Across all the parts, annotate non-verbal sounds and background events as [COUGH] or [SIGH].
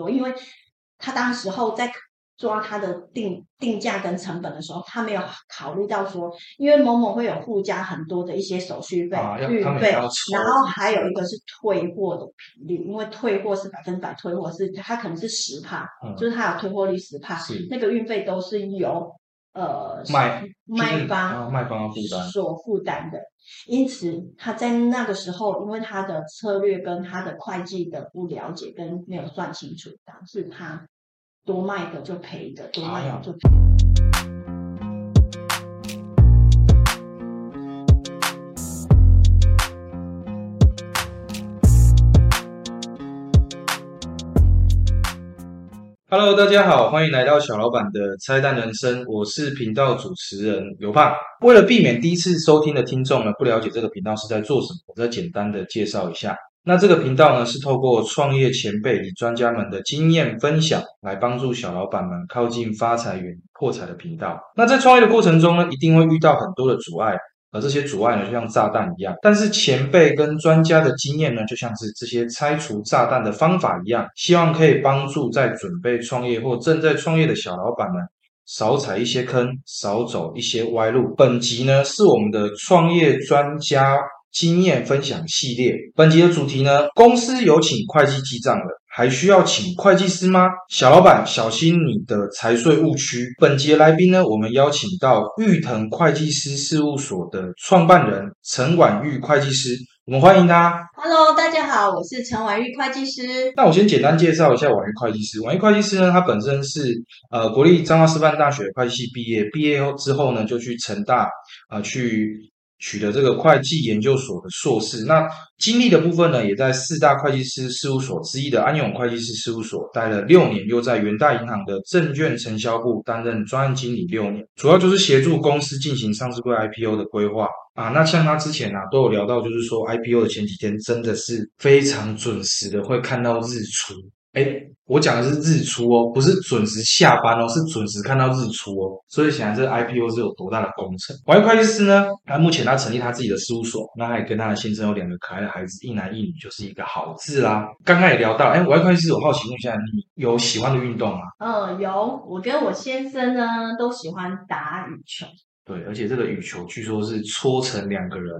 多，因为他当时候在抓他的定定价跟成本的时候，他没有考虑到说，因为某某会有附加很多的一些手续费、啊运费，然后还有一个是退货的频率，因为退货是百分百退货，是它可能是十帕，嗯。就是它有退货率十帕，那个运费都是由呃卖卖方啊卖方要负担所负担的。因此，他在那个时候，因为他的策略跟他的会计的不了解跟没有算清楚，导致他多卖的就赔的，多卖的就赔。Hello，大家好，欢迎来到小老板的拆弹人生，我是频道主持人刘胖。为了避免第一次收听的听众呢不了解这个频道是在做什么，我再简单的介绍一下。那这个频道呢是透过创业前辈与专家们的经验分享，来帮助小老板们靠近发财源破财的频道。那在创业的过程中呢，一定会遇到很多的阻碍，而这些阻碍呢，就像炸弹一样。但是前辈跟专家的经验呢，就像是这些拆除炸弹的方法一样，希望可以帮助在准备创业或正在创业的小老板们。少踩一些坑，少走一些歪路。本集呢是我们的创业专家经验分享系列。本集的主题呢，公司有请会计记账的，还需要请会计师吗？小老板，小心你的财税误区。本节来宾呢，我们邀请到玉腾会计师事务所的创办人陈婉玉会计师，我们欢迎他。Hello，大家好，我是陈婉玉会计师。那我先简单介绍一下婉玉会计师。婉玉会计师呢，他本身是呃国立彰化师范大学会计系毕业，毕业后之后呢，就去成大啊、呃去取得这个会计研究所的硕士。那经历的部分呢，也在四大会计师事务所之一的安永会计师事务所待了六年，又在元大银行的证券承销部担任专案经理六年，主要就是协助公司进行上市柜 IPO 的规划。啊，那像他之前啊都有聊到，就是说 IPO 的前几天真的是非常准时的会看到日出。哎，我讲的是日出哦，不是准时下班哦，是准时看到日出哦。所以显然这个 IPO 是有多大的工程。王会计师呢，他目前他成立他自己的事务所，那他也跟他的先生有两个可爱的孩子，一男一女，就是一个好字啦。刚刚也聊到，哎，王会计师，我好奇问一下，你有喜欢的运动吗？嗯，有，我跟我先生呢都喜欢打羽球。对，而且这个羽球据说是搓成两个人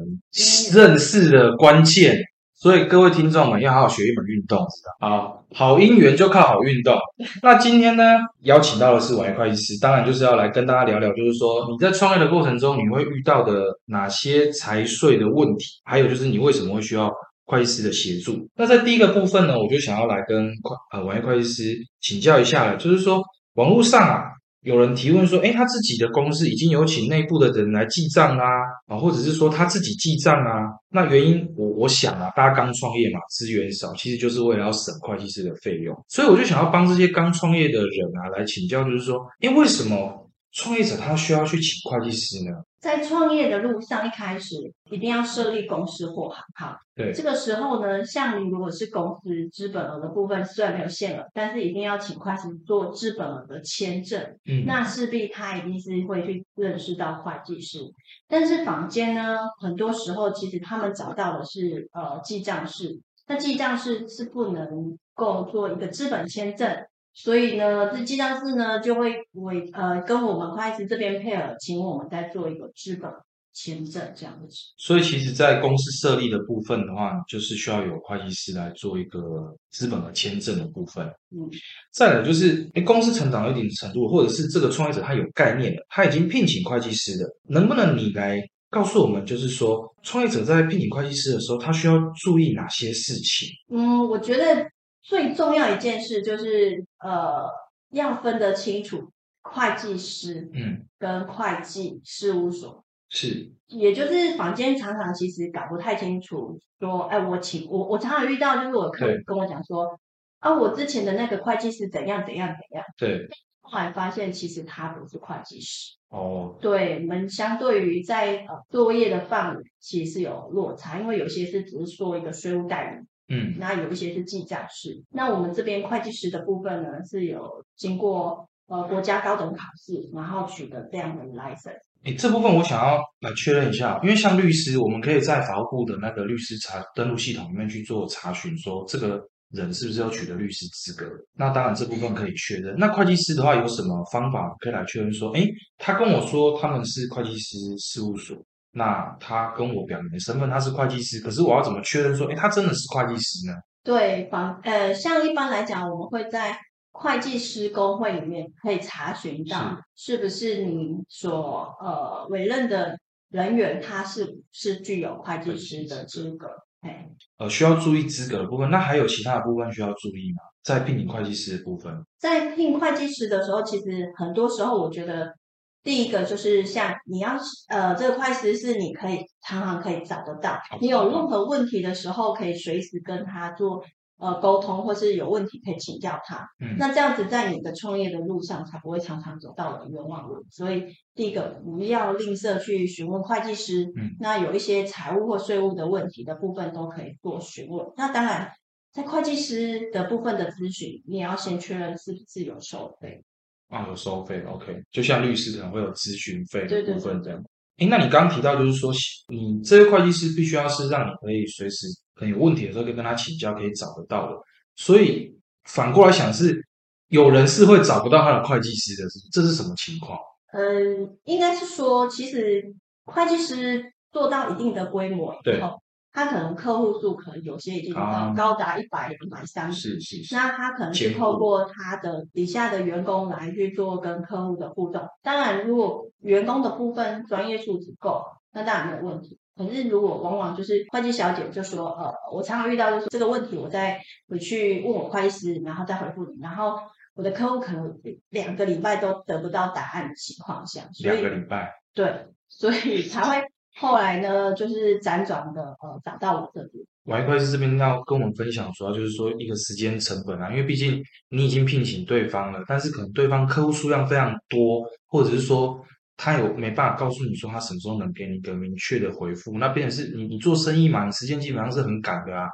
认识的关键，所以各位听众们要好好学一门运动，知道啊？好姻缘就靠好运动。那今天呢，邀请到的是王会计师，当然就是要来跟大家聊聊，就是说你在创业的过程中，你会遇到的哪些财税的问题，还有就是你为什么会需要会计师的协助。那在第一个部分呢，我就想要来跟会呃王会计师请教一下了，就是说网络上啊。有人提问说：“哎，他自己的公司已经有请内部的人来记账啊，啊，或者是说他自己记账啊？那原因我我想啊，大家刚创业嘛，资源少，其实就是为了要省会计师的费用，所以我就想要帮这些刚创业的人啊来请教，就是说，哎，为什么创业者他需要去请会计师呢？在创业的路上，一开始一定要设立公司或行号。对这个时候呢，像你如果是公司资本额的部分，虽然没有限额，但是一定要请会计师做资本额的签证。嗯，那势必他一定是会去认识到会计师。但是坊间呢，很多时候其实他们找到的是呃记账师，那记账师是不能够做一个资本签证。所以呢，这记账师呢就会为呃跟我们会计师这边配合，请我们再做一个资本签证这样子。所以其实，在公司设立的部分的话，就是需要有会计师来做一个资本的签证的部分。嗯，再来就是，哎，公司成长到一定程度，或者是这个创业者他有概念了，他已经聘请会计师了，能不能你来告诉我们，就是说，创业者在聘请会计师的时候，他需要注意哪些事情？嗯，我觉得最重要一件事就是呃要分得清楚会计师嗯，跟会计事务所。是，也就是坊间常常其实搞不太清楚，说，哎，我请我我常常遇到，就是我客人跟我讲说，啊，我之前的那个会计师怎样怎样怎样，对，后来发现其实他不是会计师，哦，对，我们相对于在呃作业的范围其实是有落差，因为有些是只是说一个税务代理，嗯，那有一些是计价师，那我们这边会计师的部分呢是有经过呃国家高等考试，然后取得这样的 license。诶，这部分我想要来确认一下，因为像律师，我们可以在法务部的那个律师查登录系统里面去做查询，说这个人是不是要取得律师资格？那当然这部分可以确认。那会计师的话有什么方法可以来确认说，诶，他跟我说他们是会计师事务所，那他跟我表明的身份他是会计师，可是我要怎么确认说，哎，他真的是会计师呢？对，房呃，像一般来讲，我们会在会计师工会里面可以查询到，是不是你所呃委任的人员，他是是具有会计师的资格。哎，呃，需要注意资格的部分，那还有其他的部分需要注意吗？在聘请会计师的部分，在聘会计师的时候，其实很多时候我觉得，第一个就是像你要呃，这个会计师是你可以常常可以找得到，你有任何问题的时候，可以随时跟他做。呃，沟通或是有问题可以请教他，嗯，那这样子在你的创业的路上才不会常常走到了冤枉路。所以第一个不要吝啬去询问会计师，嗯，那有一些财务或税务的问题的部分都可以做询问。那当然，在会计师的部分的咨询，你也要先确认是不是有收费啊，有收费，OK，就像律师可能会有咨询费的部分这样。哎，那你刚刚提到就是说，你这个会计师必须要是让你可以随时可能有问题的时候可以跟他请教，可以找得到的。所以反过来想是，有人是会找不到他的会计师的，这是什么情况？嗯，应该是说，其实会计师做到一定的规模以后。他可能客户数可能有些已经高高达一百、一百三十，那他可能是透过他的底下的员工来去做跟客户的互动。当然，如果员工的部分专业素质够，那当然没有问题。可是如果往往就是会计小姐就说，呃，我常常遇到就是这个问题，我再回去问我会计师，然后再回复你，然后我的客户可能两个礼拜都得不到答案的情况下，两个礼拜，对，所以才会。后来呢，就是辗转的呃找到我这边。王会计师这边要跟我们分享，主要就是说一个时间成本啊，因为毕竟你已经聘请对方了，但是可能对方客户数量非常多，或者是说他有没办法告诉你说他什么时候能给你一个明确的回复，那变成是你你做生意嘛，你时间基本上是很赶的啊。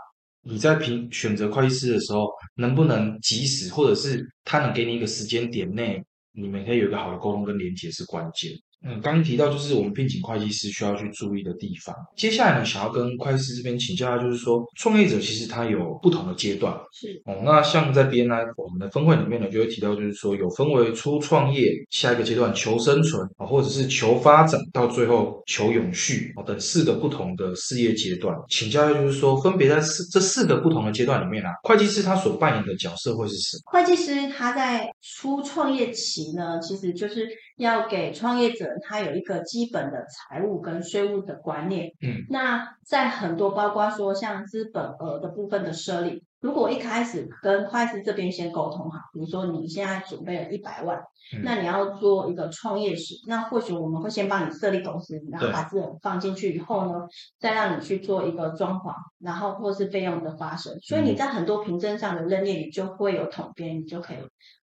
你在评选择会计师的时候，能不能及时，或者是他能给你一个时间点内，你们可以有一个好的沟通跟连接是关键。嗯，刚刚提到就是我们聘请会计师需要去注意的地方。接下来呢，想要跟会计师这边请教一下，就是说创业者其实他有不同的阶段。是哦，那像在 BNI 我们的分会里面呢，就会提到，就是说有分为初创业、下一个阶段求生存啊，或者是求发展，到最后求永续啊等四个不同的事业阶段。请教一下就是说，分别在四这四个不同的阶段里面啊，会计师他所扮演的角色会是什么？会计师他在初创业期呢，其实就是要给创业者。他有一个基本的财务跟税务的观念，嗯，那在很多包括说像资本额的部分的设立，如果一开始跟会计这边先沟通好，比如说你现在准备了一百万，那你要做一个创业时，那或许我们会先帮你设立公司，然后把资本放进去以后呢，再让你去做一个装潢，然后或是费用的发生，所以你在很多凭证上的认列，你就会有统编，你就可以。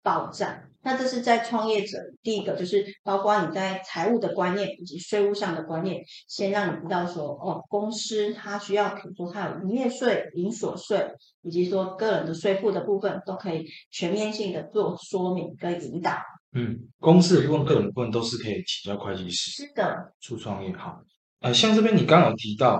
保障，那这是在创业者第一个就是包括你在财务的观念以及税务上的观念，先让你知道说，哦，公司它需要，比如说它有营业税、营所税，以及说个人的税负的部分，都可以全面性的做说明跟引导。嗯，公司的部分、个人部分都是可以请教会计师。是的，初创业好。呃，像这边你刚有提到。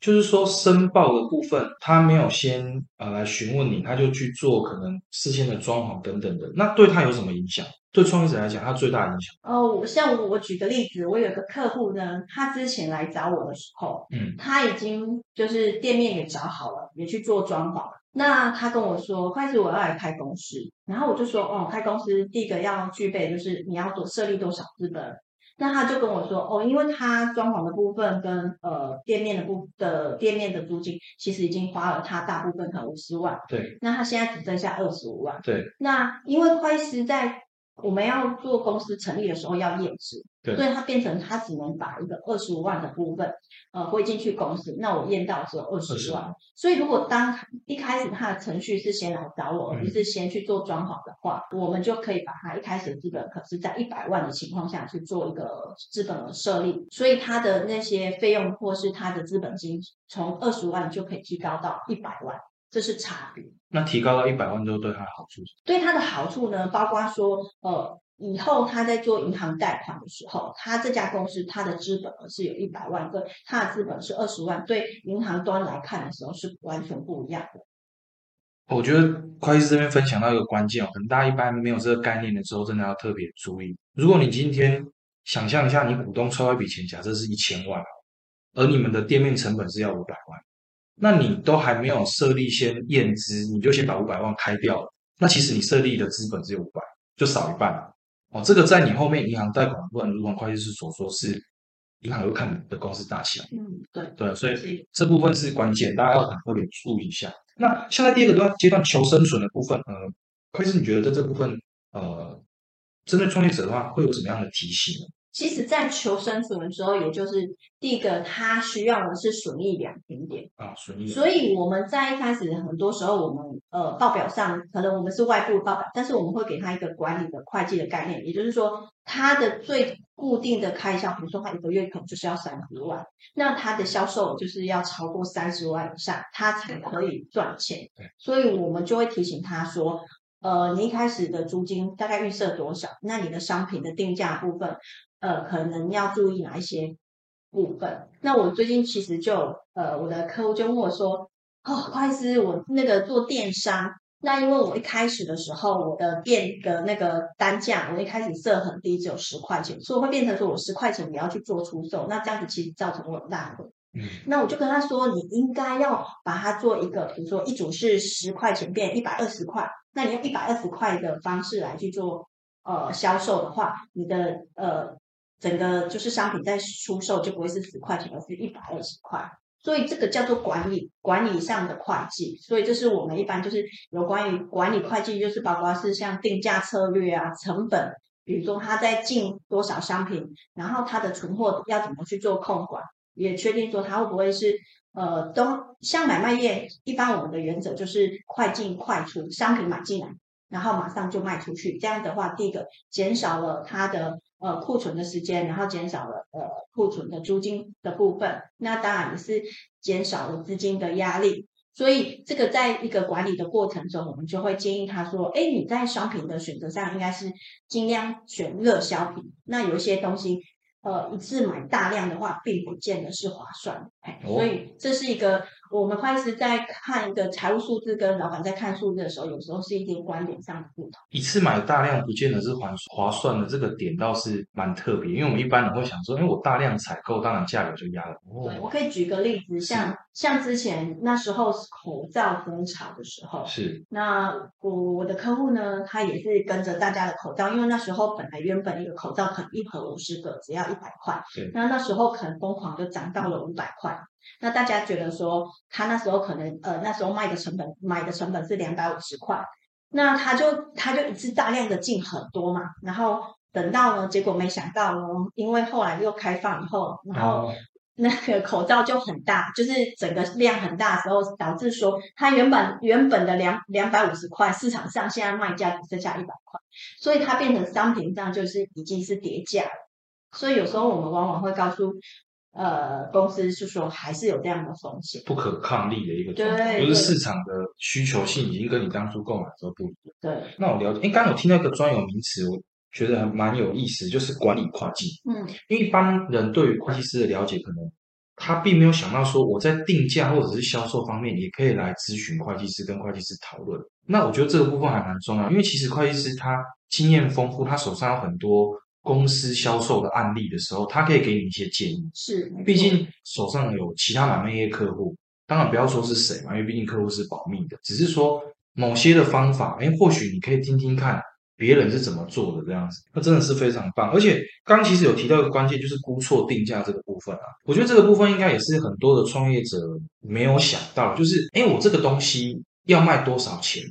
就是说，申报的部分，他没有先呃来询问你，他就去做可能事先的装潢等等的，那对他有什么影响？对创业者来讲，他最大的影响哦，像我举个例子，我有个客户呢，他之前来找我的时候，嗯，他已经就是店面也找好了，也去做装潢。那他跟我说，开始我要来开公司，然后我就说，哦，开公司第一个要具备就是你要多设立多少资本。那他就跟我说，哦，因为他装潢的部分跟呃店面的部的店面的租金，其实已经花了他大部分可能五十万。对。那他现在只剩下二十五万。对。那因为会计师在。我们要做公司成立的时候要验资，所以他变成他只能把一个二十五万的部分，呃，汇进去公司。那我验到只有二十万，所以如果当一开始他的程序是先来找我，而不是先去做装潢的话，我们就可以把他一开始的资本可是在一百万的情况下去做一个资本的设立，所以他的那些费用或是他的资本金从二十万就可以提高到一百万。这是差别。那提高到一百万之后，对他的好处？对他的好处呢，包括说，呃，以后他在做银行贷款的时候，他这家公司他的资本额是有一百万，跟他的资本是二十万，对银行端来看的时候是完全不一样的。我觉得会计师这边分享到一个关键哦，可能大家一般没有这个概念的时候，真的要特别注意。如果你今天想象一下，你股东抽到一笔钱，假设是一千万，而你们的店面成本是要五百万，那你都还没有设立先验资，你就先把五百万开掉了，那其实你设立的资本只有五百，就少一半了哦。这个在你后面银行贷款部分，如同会计师所说是。银行会看你的公司大小，嗯，对对，所以这部分是关键，大家要特别注意一下。那现在第二个段阶段求生存的部分，呃，会是你觉得在这部分，呃，针对创业者的话，会有什么样的提醒呢？其实，在求生存的时候，也就是第一个，他需要的是损益两平点啊，损益。所以我们在一开始很多时候，我们呃报表上可能我们是外部报表，但是我们会给他一个管理的会计的概念，也就是说，他的最固定的开销，比如说他一个月可能就是要三十万，那他的销售就是要超过三十万以上，他才可以赚钱。对，所以我们就会提醒他说，呃，你一开始的租金大概预设多少？那你的商品的定价部分。呃，可能要注意哪一些部分？那我最近其实就呃，我的客户就问我说：“哦，不好意思，我那个做电商，那因为我一开始的时候，我的店的那个单价，我一开始设很低，只有十块钱，所以会变成说我十块钱也要去做出售，那这样子其实造成我很大的。嗯，那我就跟他说，你应该要把它做一个，比如说一组是十块钱变一百二十块，那你用一百二十块的方式来去做呃销售的话，你的呃。整个就是商品在出售就不会是十块钱，而是一百二十块，所以这个叫做管理管理上的会计。所以这是我们一般就是有关于管理会计，就是包括是像定价策略啊、成本，比如说他在进多少商品，然后他的存货要怎么去做控管，也确定说他会不会是呃都像买卖业，一般我们的原则就是快进快出，商品买进来，然后马上就卖出去。这样的话，第一个减少了它的。呃，库存的时间，然后减少了呃库存的租金的部分，那当然也是减少了资金的压力。所以这个在一个管理的过程中，我们就会建议他说：，哎，你在商品的选择上，应该是尽量选热销品。那有一些东西，呃，一次买大量的话，并不见得是划算。哎，所以这是一个。我们开始在看一个财务数字，跟老板在看数字的时候，有时候是一点观点上的不同。一次买大量不见得是划划算的，这个点倒是蛮特别。因为我们一般人会想说，哎，我大量采购，当然价格就压了。对，我可以举个例子，像像之前那时候口罩风潮的时候，是那我我的客户呢，他也是跟着大家的口罩，因为那时候本来原本一个口罩可能一盒五十个只要一百块，那那时候可能疯狂就涨到了五百块。那大家觉得说，他那时候可能呃，那时候卖的成本买的成本是两百五十块，那他就他就一次大量的进很多嘛，然后等到呢，结果没想到呢，因为后来又开放以后，然后 [LAUGHS] 那个口罩就很大，就是整个量很大的时候，导致说它原本原本的两两百五十块，市场上现在卖价只剩下一百块，所以它变成商品上就是已经是叠价了，所以有时候我们往往会告诉。呃，公司是说还是有这样的风险，不可抗力的一个状态，就是市场的需求性已经跟你当初购买的时候不一样。对，那我了解，哎，刚刚有听到一个专有名词，我觉得还蛮有意思，就是管理会计。嗯，因为一般人对于会计师的了解，可能他并没有想到说，我在定价或者是销售方面，也可以来咨询会计师，跟会计师讨论。那我觉得这个部分还蛮重要，因为其实会计师他经验丰富，他手上有很多。公司销售的案例的时候，他可以给你一些建议。是，毕竟手上有其他买卖业客户，当然不要说是谁嘛，因为毕竟客户是保密的。只是说某些的方法，哎，或许你可以听听看别人是怎么做的这样子，那真的是非常棒。而且刚其实有提到一个关键，就是估错定价这个部分啊。我觉得这个部分应该也是很多的创业者没有想到，就是哎，我这个东西要卖多少钱，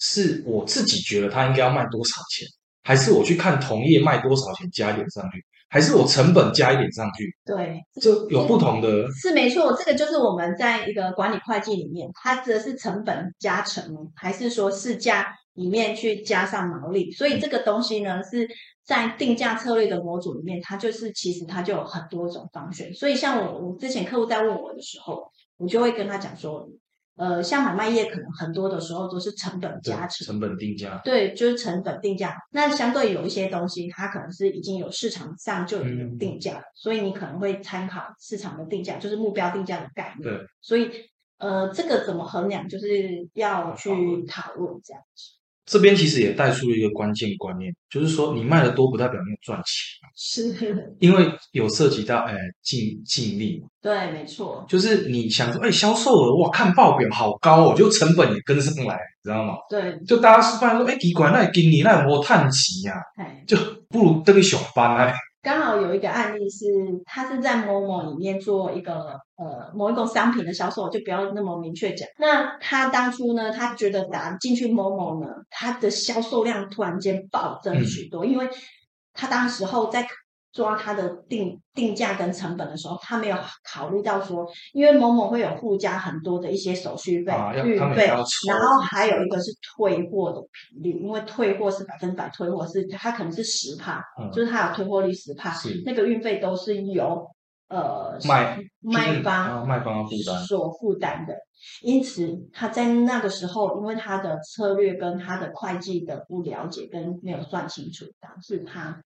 是我自己觉得它应该要卖多少钱。还是我去看同业卖多少钱加一点上去，还是我成本加一点上去？对，就有不同的。是没错，这个就是我们在一个管理会计里面，它指的是成本加成，还是说市价里面去加上毛利？所以这个东西呢，是在定价策略的模组里面，它就是其实它就有很多种方选。所以像我，我之前客户在问我的时候，我就会跟他讲说。呃，像买卖业可能很多的时候都是成本加成，成本定价，对，就是成本定价。那相对有一些东西，它可能是已经有市场上就有定价，所以你可能会参考市场的定价，就是目标定价的概念。对，所以。呃，这个怎么衡量，就是要去讨论这样子。这边其实也带出了一个关键观念，就是说你卖的多不代表你有赚钱，是，因为有涉及到哎净净利嘛，对，没错，就是你想说哎销售额哇看报表好高哦，就成本也跟上来，知道吗？对，就大家是发现说哎奇怪，那今年那有没探级呀？哎，就不如登个小班哎。刚好有一个案例是，他是在某某里面做一个呃某一个商品的销售，就不要那么明确讲。那他当初呢，他觉得打进去某某呢，他的销售量突然间暴增许多，因为他当时候在。抓它的定定价跟成本的时候，他没有考虑到说，因为某某会有附加很多的一些手续费、运费，然后还有一个是退货的频率，因为退货是百分百退货，是它可能是十帕，就是它有退货率十帕，那个运费都是由呃卖卖方卖方负担所负担的。因此他在那个时候，因为他的策略跟他的会计的不了解跟没有算清楚，导致他。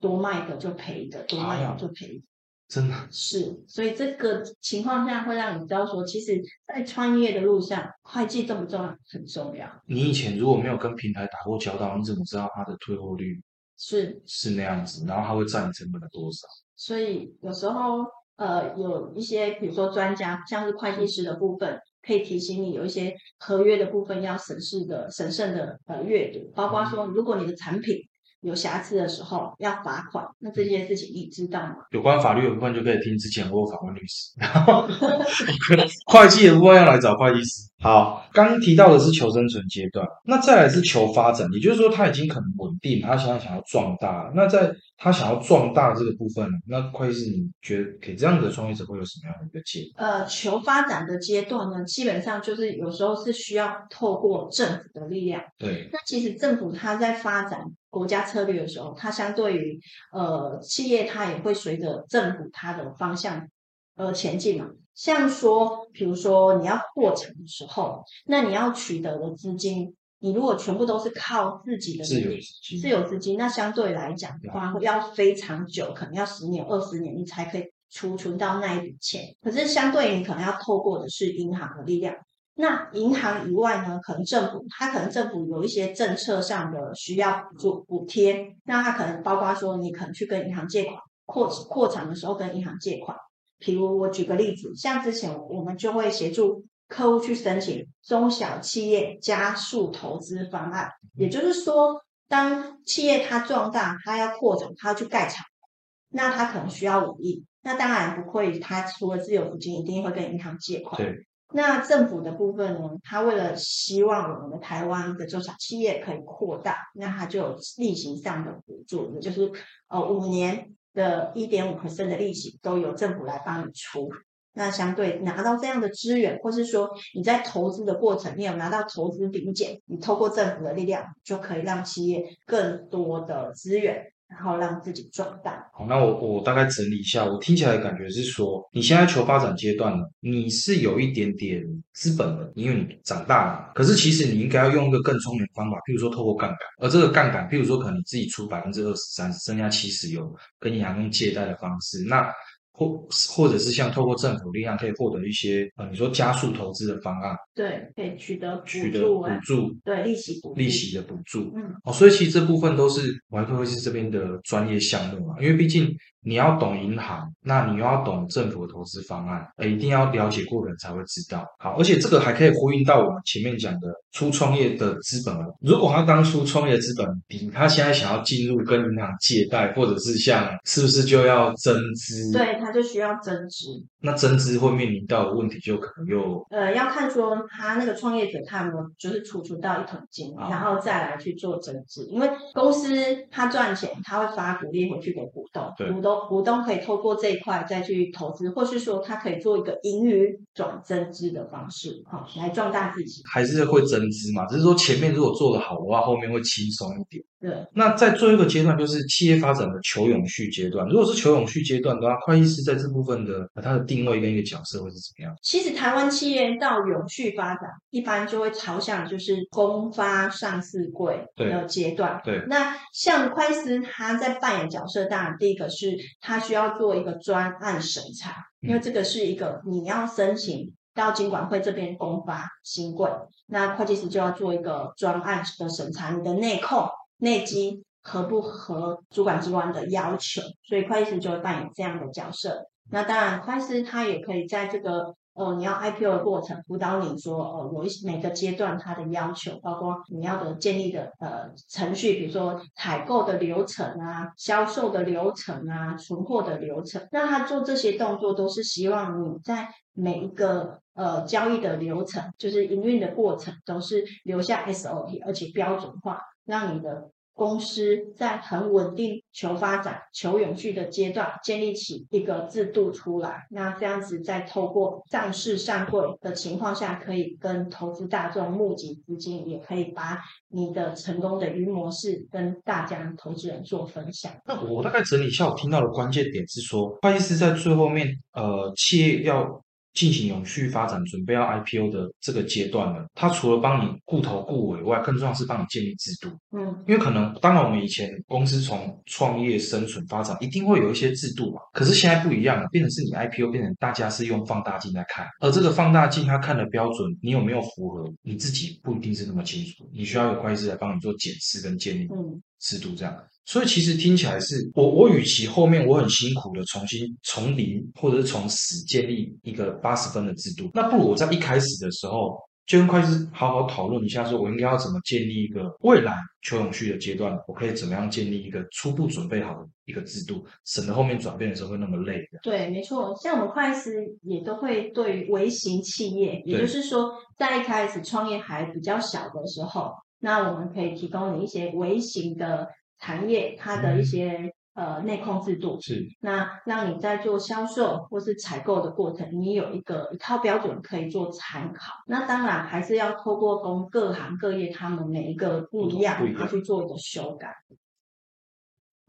多卖的就赔的，多卖的就赔，真的是。所以这个情况下会让你知道说，其实，在创业的路上，会计重不重要？很重要。你以前如果没有跟平台打过交道，你怎么知道它的退货率是是那样子？然后它会占你成本的多少？所以有时候，呃，有一些比如说专家，像是会计师的部分，可以提醒你有一些合约的部分要审视的、审慎的呃阅读，包括说，如果你的产品。有瑕疵的时候要罚款，那这件事情你知道吗？有关法律的部分就可以听之前我有访问律师，[LAUGHS] 会计的部分要来找会计师。好，刚提到的是求生存阶段，那再来是求发展，也就是说他已经可能稳定，他现在想要壮大。那在他想要壮大这个部分，那会计师你觉得给这样的创业者会有什么样的一个建议？呃，求发展的阶段呢，基本上就是有时候是需要透过政府的力量。对，那其实政府它在发展。国家策略的时候，它相对于呃企业，它也会随着政府它的方向而前进嘛。像说，比如说你要扩产的时候，那你要取得的资金，你如果全部都是靠自己的自有资金，自有资金，那相对来讲的话，要非常久，可能要十年、二十年，你才可以储存到那一笔钱。可是相对你可能要透过的是银行的力量。那银行以外呢？可能政府，它可能政府有一些政策上的需要做补贴，那它可能包括说，你可能去跟银行借款，扩扩产的时候跟银行借款。譬如我举个例子，像之前我们就会协助客户去申请中小企业加速投资方案，也就是说，当企业它壮大，它要扩展，它要去盖厂，那它可能需要五亿，那当然不会，它除了自有资金，一定会跟银行借款。对。那政府的部分呢？它为了希望我们的台湾的中小企业可以扩大，那它就有例行上的补助，也就是呃五年的一点五%的利息都由政府来帮你出。那相对拿到这样的资源，或是说你在投资的过程，你有拿到投资顶减，你透过政府的力量，就可以让企业更多的资源。然后让自己壮大。好，那我我大概整理一下，我听起来的感觉是说，你现在求发展阶段了，你是有一点点资本的，因为你长大了。可是其实你应该要用一个更聪明的方法，譬如说透过杠杆。而这个杠杆，譬如说可能你自己出百分之二十三，剩下七十有跟银行用借贷的方式。那或或者是像透过政府力量可以获得一些呃，你说加速投资的方案，对，可以取得取得补助，对利息补利息的补助，嗯，哦，所以其实这部分都是外汇会是这边的专业项目嘛，因为毕竟。你要懂银行，那你又要懂政府的投资方案，呃，一定要了解过的人才会知道。好，而且这个还可以呼应到我们前面讲的初创业的资本额。如果他当初创业资本低，他现在想要进入跟银行借贷，或者是像是不是就要增资？对，他就需要增资。那增资会面临到的问题就可能又呃，要看说他那个创业者他有没有就是储存到一桶金，然后再来去做增资。因为公司他赚钱，他会发股利回去给股东，股东。股东可以透过这一块再去投资，或是说他可以做一个盈余转增资的方式，哈，来壮大自己。还是会增资嘛？只是说前面如果做得好的话，后面会轻松一点。对。那在最后一个阶段，就是企业发展的求永续阶段。如果是求永续阶段的话，会计师在这部分的它的定位跟一个角色会是怎么样？其实台湾企业到永续发展，一般就会朝向就是公发上市柜的阶段。对。那像会计师他在扮演角色，当然第一个是。他需要做一个专案审查，因为这个是一个你要申请到金管会这边公发新贵，那会计师就要做一个专案的审查，你的内控内基合不合主管机关的要求，所以会计师就会扮演这样的角色。那当然，会计师他也可以在这个。哦，你要 IPO 的过程辅导你说，哦，有一每个阶段它的要求，包括你要的建立的呃程序，比如说采购的流程啊、销售的流程啊、存货的流程。那他做这些动作都是希望你在每一个呃交易的流程，就是营运的过程，都是留下 SOP，而且标准化，让你的。公司在很稳定、求发展、求永续的阶段，建立起一个制度出来。那这样子，在透过上市上柜的情况下，可以跟投资大众募集资金，也可以把你的成功的云模式跟大家投资人做分享。那我大概整理一下，我听到的关键点是说，会计师在最后面，呃，企业要。进行永续发展，准备要 IPO 的这个阶段呢，它除了帮你顾头顾尾外，更重要是帮你建立制度。嗯，因为可能当然我们以前公司从创业生存发展，一定会有一些制度嘛。可是现在不一样了，变成是你 IPO 变成大家是用放大镜来看，而这个放大镜它看的标准，你有没有符合，你自己不一定是那么清楚。你需要有会计师来帮你做检视跟建立制度，这样。所以其实听起来是我我与其后面我很辛苦的重新从零或者是从死建立一个八十分的制度，那不如我在一开始的时候就跟会计师好好讨论一下，说我应该要怎么建立一个未来求永续的阶段，我可以怎么样建立一个初步准备好的一个制度，省得后面转变的时候会那么累。对，没错，像我们会计师也都会对于微型企业，也就是说在一开始创业还比较小的时候，那我们可以提供你一些微型的。产业它的一些呃内控制度是，那让你在做销售或是采购的过程，你有一个一套标准可以做参考。那当然还是要透过公各行各业他们每一个不一样，他去做一个修改。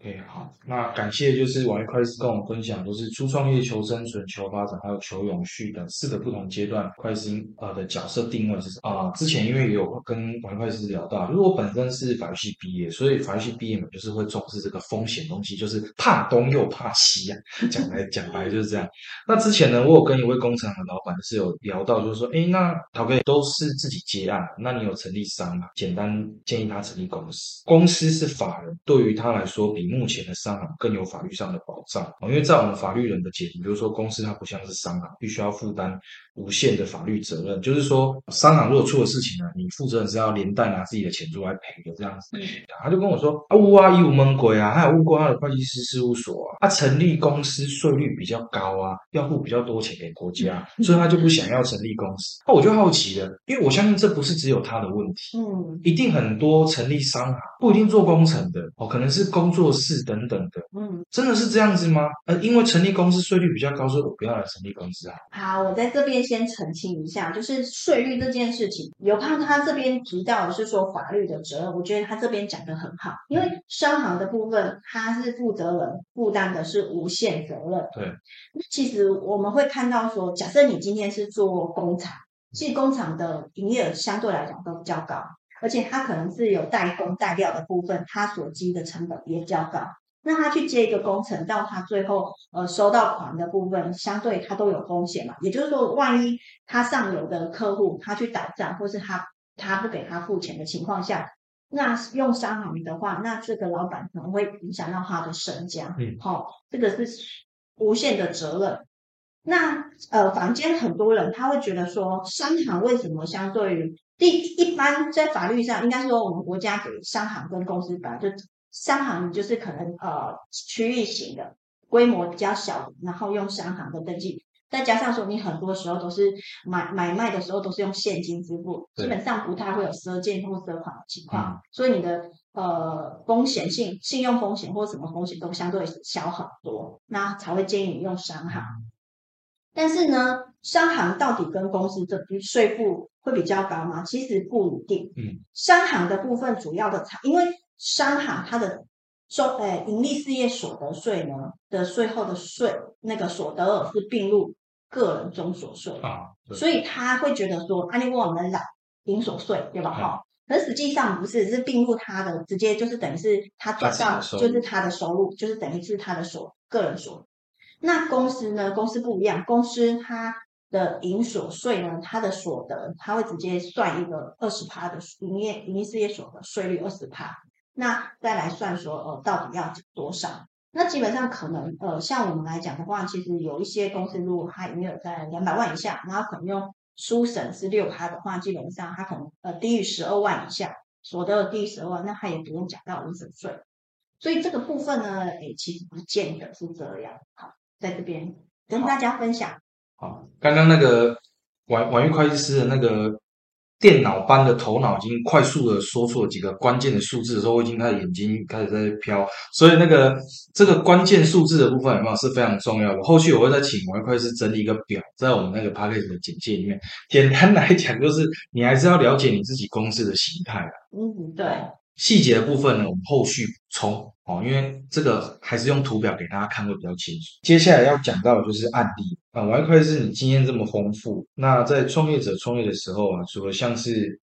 OK，好，那感谢就是王一会计师跟我们分享，就是初创业、求生存、求发展，还有求永续等四个不同阶段，会计师呃的角色定位是什么啊？之前因为有跟王一会计师聊到，如果本身是法律系毕业，所以法律系毕业嘛，就是会重视这个风险东西，就是怕东又怕西啊。[LAUGHS] 讲来讲白就是这样。那之前呢，我有跟一位工厂的老板是有聊到，就是说，哎，那陶哥都是自己接案，那你有成立商吗？简单建议他成立公司，公司是法人，对于他来说比。目前的商行更有法律上的保障。因为在我们法律人的解读，比如说公司它不像是商行，必须要负担无限的法律责任。就是说，商行如果出了事情呢，你负责人是要连带拿自己的钱出来赔的这样子。他就跟我说啊，乌啊，有闷鬼啊，还有乌过他的会计师事务所啊，他成立公司税率比较高啊，要付比较多钱给国家，所以他就不想要成立公司。那我就好奇了，因为我相信这不是只有他的问题，嗯，一定很多成立商行不一定做工程的哦，可能是工作。室等等的，嗯，真的是这样子吗？呃，因为成立公司税率比较高，所以我不要来成立公司啊。好，我在这边先澄清一下，就是税率这件事情，有怕他这边提到的是说法律的责任，我觉得他这边讲的很好，因为商行的部分，他是负责人负担的是无限责任。对，那其实我们会看到说，假设你今天是做工厂，其实工厂的营业额相对来讲都比较高。而且它可能是有代工代料的部分，它所积的成本也比较高。那他去接一个工程，到他最后呃收到款的部分，相对他都有风险嘛。也就是说，万一他上游的客户他去倒账，或是他他不给他付钱的情况下，那用商行的话，那这个老板可能会影响到他的身家。嗯，好，这个是无限的责任。那呃，房间很多人他会觉得说，商行为什么相对于第一般在法律上，应该说我们国家给商行跟公司本来就商行就是可能呃区域型的，规模比较小，然后用商行的登记，再加上说你很多时候都是买买卖的时候都是用现金支付，基本上不太会有赊借或赊款的情况，所以你的呃风险性信用风险或什么风险都相对小很多，那才会建议你用商行。但是呢，商行到底跟公司这税负会比较高吗？其实不一定。嗯，商行的部分主要的差，因为商行它的收诶盈利事业所得税呢的税后的税那个所得额是并入个人中所税啊，所以他会觉得说，啊，你我们来营所税对吧？哈，可实际上不是，是并入他的直接就是等于是他转到就是他的收入，就是等于是他的所个人所。那公司呢？公司不一样，公司它的营所税呢，它的所得，它会直接算一个二十趴的营业营业事业所得税率二十趴，那再来算说，呃，到底要多少？那基本上可能，呃，像我们来讲的话，其实有一些公司如果它营业额在两百万以下，然后可能用书审是六趴的话，基本上它可能呃低于十二万以下，所得低于十二万，那它也不用缴到营所税。所以这个部分呢，诶，其实不见得是这样。好，在这边跟大家分享。好，刚刚那个婉婉玉会计师的那个电脑般的头脑，已经快速的说出了几个关键的数字的时候，我已经开始眼睛开始在飘。所以那个这个关键数字的部分有没有是非常重要的？后续我会再请婉玉会计师整理一个表，在我们那个 p a c k a g e 的简介里面。简单来讲，就是你还是要了解你自己公司的形态啊。嗯，对。细节的部分呢，我们后续补充哦，因为这个还是用图表给大家看会比较清楚。接下来要讲到的就是案例啊，我还可以是你经验这么丰富，那在创业者创业的时候啊，除了像是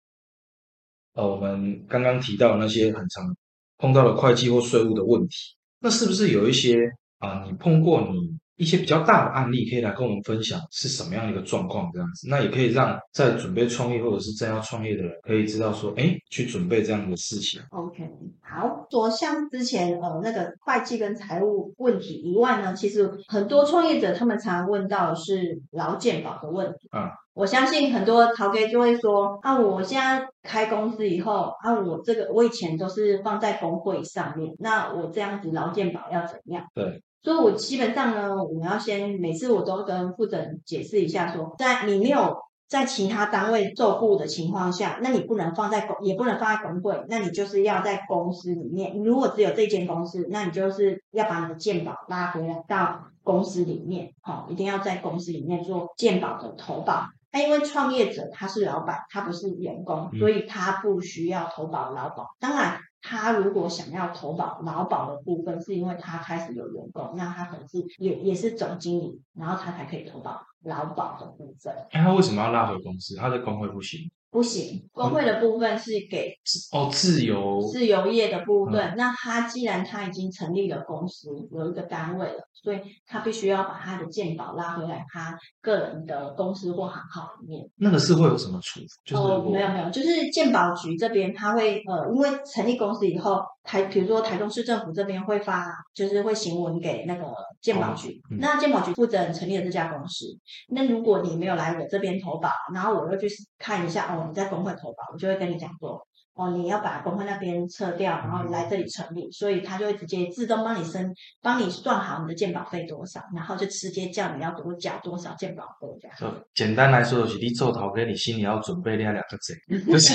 呃我们刚刚提到那些很常碰到的会计或税务的问题，那是不是有一些啊你碰过你？一些比较大的案例可以来跟我们分享是什么样的一个状况，这样子，那也可以让在准备创业或者是正要创业的人可以知道说，哎，去准备这样的事情。OK，好，说像之前呃那个会计跟财务问题以外呢，其实很多创业者他们常问到的是劳健保的问题。啊，我相信很多陶哥就会说，啊，我现在开公司以后，啊，我这个我以前都是放在工会上面，那我这样子劳健保要怎样？对。所以，我基本上呢，我们要先每次我都跟负责人解释一下，说在你没有在其他单位受雇的情况下，那你不能放在公，也不能放在工会，那你就是要在公司里面。如果只有这间公司，那你就是要把你的健保拉回来到公司里面，好，一定要在公司里面做健保的投保。那因为创业者他是老板，他不是员工，所以他不需要投保劳保。当然。他如果想要投保劳保的部分，是因为他开始有员工，那他可能是也也是总经理，然后他才可以投保劳保的部分。那他为什么要拉回公司？他的工会不行。不行，工会的部分是给哦自由自由业的部分。那他既然他已经成立了公司，有一个单位了，所以他必须要把他的健保拉回来，他个人的公司或行号里面。那个是会有什么处罚？哦，没有没有，就是健保局这边他会呃，因为成立公司以后，台比如说台中市政府这边会发，就是会行文给那个健保局。那健保局负责人成立了这家公司，那如果你没有来我这边投保，然后我又去看一下哦。你在工会投保，我就会跟你讲说，哦，你要把工会那边撤掉，然后来这里成立，所以他就会直接自动帮你申，帮你算好你的健保费多少，然后就直接叫你要多缴多少健保费这样。简单来说就是你做头，跟你心里要准备那两个字，就是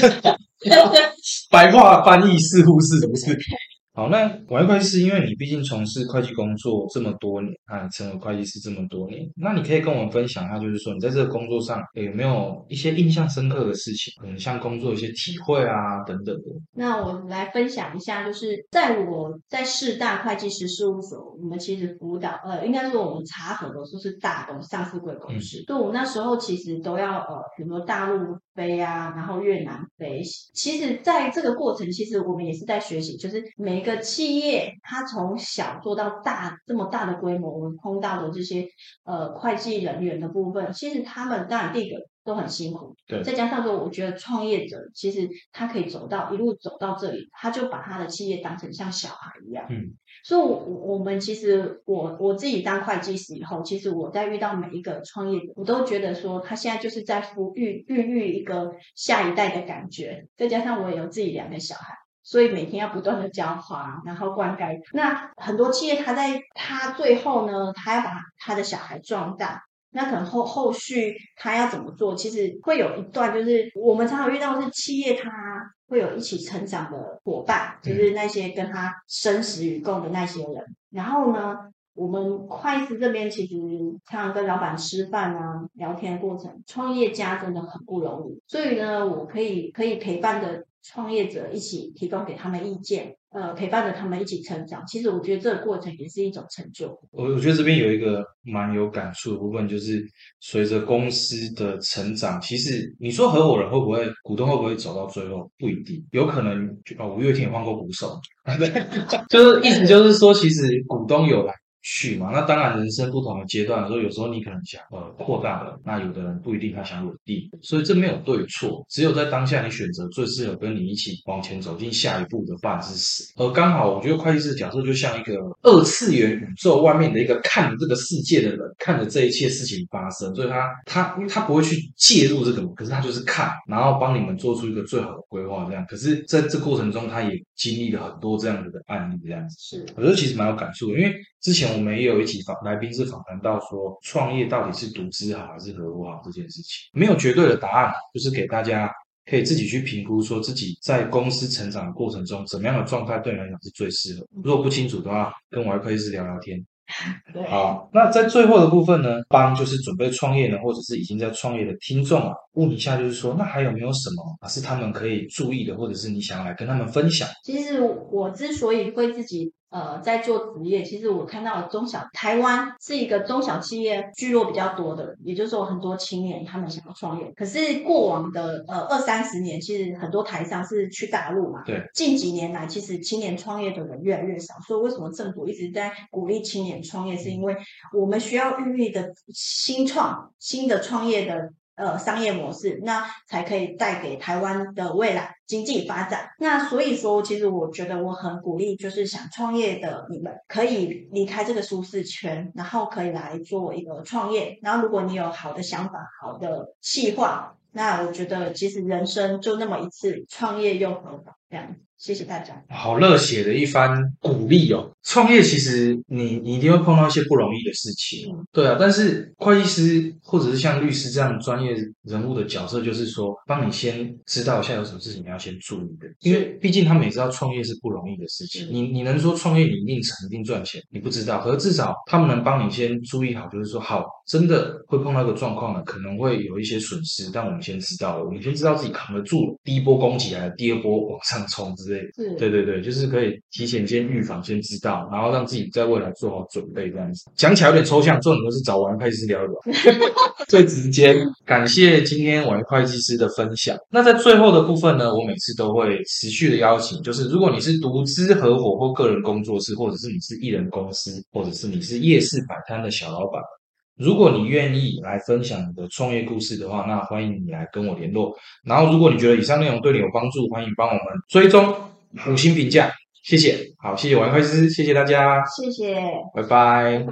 [LAUGHS] 白话翻译似乎是如此。好，那外会计师，因为你毕竟从事会计工作这么多年啊，成为会计师这么多年，那你可以跟我们分享一下，就是说你在这个工作上有没有一些印象深刻的事情，可能像工作一些体会啊等等的。那我来分享一下，就是在我在四大会计师事务所，我们其实辅导，呃，应该说我们查核的都是大公上市贵公司，对我那时候其实都要呃，比如说大陆飞啊，然后越南飞，其实在这个过程，其实我们也是在学习，就是每。一个企业，它从小做到大这么大的规模，我们碰到的这些呃会计人员的部分，其实他们当然第一个都很辛苦，对。再加上说，我觉得创业者其实他可以走到一路走到这里，他就把他的企业当成像小孩一样，嗯。所以，我我们其实我我自己当会计师以后，其实我在遇到每一个创业者，我都觉得说他现在就是在抚育孕育一个下一代的感觉。再加上我也有自己两个小孩。所以每天要不断的浇花，然后灌溉。那很多企业，他在他最后呢，他要把他的小孩壮大，那可能后后续他要怎么做？其实会有一段，就是我们常常遇到是企业，他会有一起成长的伙伴，就是那些跟他生死与共的那些人。然后呢，我们会计这边其实常常跟老板吃饭啊、聊天的过程，创业家真的很不容易。所以呢，我可以可以陪伴的。创业者一起提供给他们意见，呃，陪伴着他们一起成长。其实我觉得这个过程也是一种成就。我我觉得这边有一个蛮有感触的部分，就是随着公司的成长，其实你说合伙人会不会、股东会不会走到最后，不一定，有可能哦。五月天也换过鼓手，对，[LAUGHS] 就是意思就是说，其实股东有来去嘛。那当然，人生不同的阶段的时候，有时候你可能想呃扩大了，那有的人不一定他想稳定，所以这没有对错，只有在当下你选择最适合跟你一起往前走进下一步的伴是谁。而刚好，我觉得会计师的角色就像一个二次元宇宙外面的一个看着这个世界的人，看着这一切事情发生，所以他他因为他不会去介入这个，可是他就是看，然后帮你们做出一个最好的规划，这样。可是在这过程中，他也经历了很多这样子的案例，这样子。是，我觉得其实蛮有感触的，因为之前我们也有一起访来宾是访谈到说，创业到底是独资好还是合伙好这件事情，没有绝对的答案，就是给大家可以自己去评估，说自己在公司成长的过程中，怎么样的状态对你来讲是最适合。如果不清楚的话，跟我的会计师聊聊天。对，好，那在最后的部分呢，帮就是准备创业呢，或者是已经在创业的听众啊，问一下，就是说，那还有没有什么啊是他们可以注意的，或者是你想要来跟他们分享？其实我之所以会自己呃在做职业，其实我看到中小台湾是一个中小企业聚落比较多的，也就是说很多青年他们想要创业。可是过往的呃二三十年，其实很多台商是去大陆嘛，对，近几年来，其实青年创业的人越来越少。所以为什么政府一直在鼓励青年创业，是因为我们需要孕育的新创新的创业的。呃，商业模式，那才可以带给台湾的未来经济发展。那所以说，其实我觉得我很鼓励，就是想创业的你们可以离开这个舒适圈，然后可以来做一个创业。然后，如果你有好的想法、好的计划，那我觉得其实人生就那么一次，创业又何妨？这样。谢谢大家。好热血的一番鼓励哦！创业其实你你一定会碰到一些不容易的事情，对啊。但是会计师或者是像律师这样专业人物的角色，就是说帮你先知道一下有什么事情你要先注意的，因为毕竟他们也知道创业是不容易的事情。你你能说创业你一定成一定赚钱？你不知道，可是至少他们能帮你先注意好，就是说好，真的会碰到一个状况了，可能会有一些损失，但我们先知道了，我们先知道自己扛得住第一波攻击来，第二波往上冲之类。对对对，就是可以提前先预防，先知道，然后让自己在未来做好准备，这样子。讲起来有点抽象，做很多是找王会计师聊一聊，[LAUGHS] 最直接。感谢今天王会计师的分享。那在最后的部分呢，我每次都会持续的邀请，就是如果你是独资合伙或个人工作室，或者是你是艺人公司，或者是你是夜市摆摊的小老板。如果你愿意来分享你的创业故事的话，那欢迎你来跟我联络。然后，如果你觉得以上内容对你有帮助，欢迎帮我们追踪五星评价，谢谢。好，谢谢王会师，谢谢大家，谢谢，拜拜。